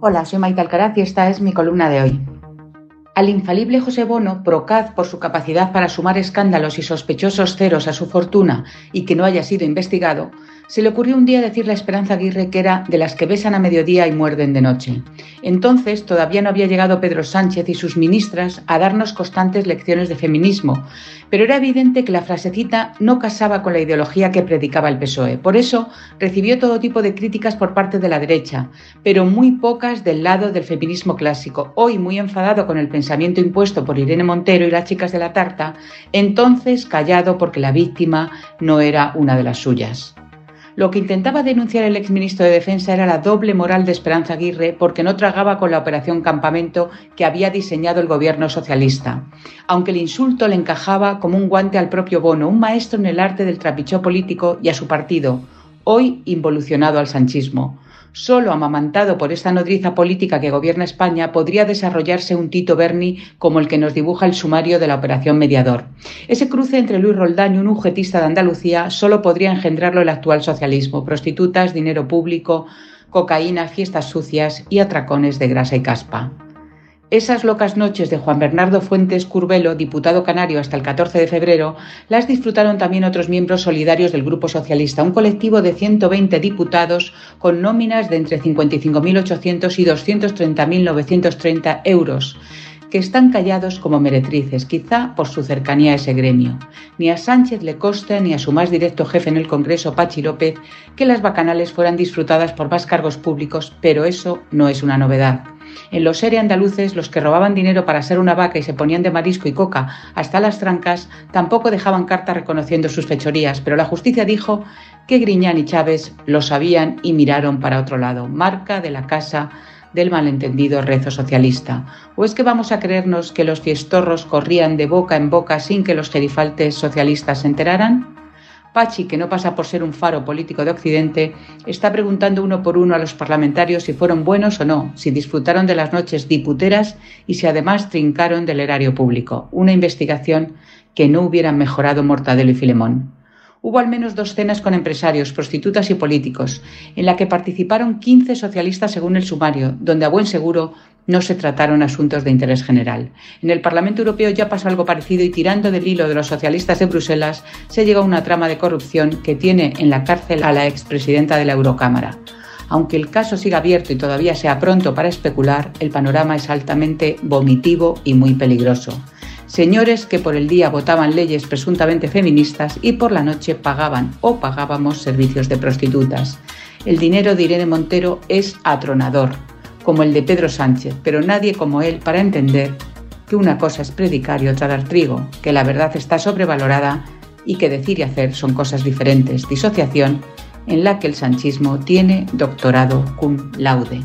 Hola, soy Maite Alcaraz y esta es mi columna de hoy. Al infalible José Bono, procaz por su capacidad para sumar escándalos y sospechosos ceros a su fortuna y que no haya sido investigado, se le ocurrió un día decirle a Esperanza Aguirre que era de las que besan a mediodía y muerden de noche. Entonces todavía no había llegado Pedro Sánchez y sus ministras a darnos constantes lecciones de feminismo, pero era evidente que la frasecita no casaba con la ideología que predicaba el PSOE. Por eso recibió todo tipo de críticas por parte de la derecha, pero muy pocas del lado del feminismo clásico. Hoy muy enfadado con el pensamiento impuesto por Irene Montero y las chicas de la tarta, entonces callado porque la víctima no era una de las suyas. Lo que intentaba denunciar el exministro de Defensa era la doble moral de Esperanza Aguirre porque no tragaba con la operación Campamento que había diseñado el gobierno socialista. Aunque el insulto le encajaba como un guante al propio Bono, un maestro en el arte del trapichó político y a su partido, hoy involucionado al sanchismo. Solo amamantado por esta nodriza política que gobierna España podría desarrollarse un Tito Berni como el que nos dibuja el sumario de la Operación Mediador. Ese cruce entre Luis Roldán y un ujetista de Andalucía solo podría engendrarlo el actual socialismo. Prostitutas, dinero público, cocaína, fiestas sucias y atracones de grasa y caspa. Esas locas noches de Juan Bernardo Fuentes Curbelo, diputado canario hasta el 14 de febrero, las disfrutaron también otros miembros solidarios del Grupo Socialista, un colectivo de 120 diputados con nóminas de entre 55.800 y 230.930 euros que están callados como meretrices, quizá por su cercanía a ese gremio. Ni a Sánchez le consta ni a su más directo jefe en el Congreso, Pachi López, que las bacanales fueran disfrutadas por más cargos públicos, pero eso no es una novedad. En los seres andaluces, los que robaban dinero para ser una vaca y se ponían de marisco y coca hasta las trancas, tampoco dejaban carta reconociendo sus fechorías, pero la justicia dijo que Griñán y Chávez lo sabían y miraron para otro lado, marca de la casa del malentendido rezo socialista? ¿O es que vamos a creernos que los fiestorros corrían de boca en boca sin que los gerifaltes socialistas se enteraran? Pachi, que no pasa por ser un faro político de Occidente, está preguntando uno por uno a los parlamentarios si fueron buenos o no, si disfrutaron de las noches diputeras y si además trincaron del erario público. Una investigación que no hubieran mejorado Mortadelo y Filemón hubo al menos dos cenas con empresarios, prostitutas y políticos, en la que participaron 15 socialistas según el sumario, donde a buen seguro no se trataron asuntos de interés general. En el Parlamento Europeo ya pasó algo parecido y tirando del hilo de los socialistas de Bruselas se llegó a una trama de corrupción que tiene en la cárcel a la expresidenta de la Eurocámara. Aunque el caso siga abierto y todavía sea pronto para especular, el panorama es altamente vomitivo y muy peligroso señores que por el día votaban leyes presuntamente feministas y por la noche pagaban o pagábamos servicios de prostitutas. El dinero de Irene Montero es atronador, como el de Pedro Sánchez, pero nadie como él para entender que una cosa es predicar y otra dar trigo, que la verdad está sobrevalorada y que decir y hacer son cosas diferentes. Disociación en la que el sanchismo tiene doctorado cum laude.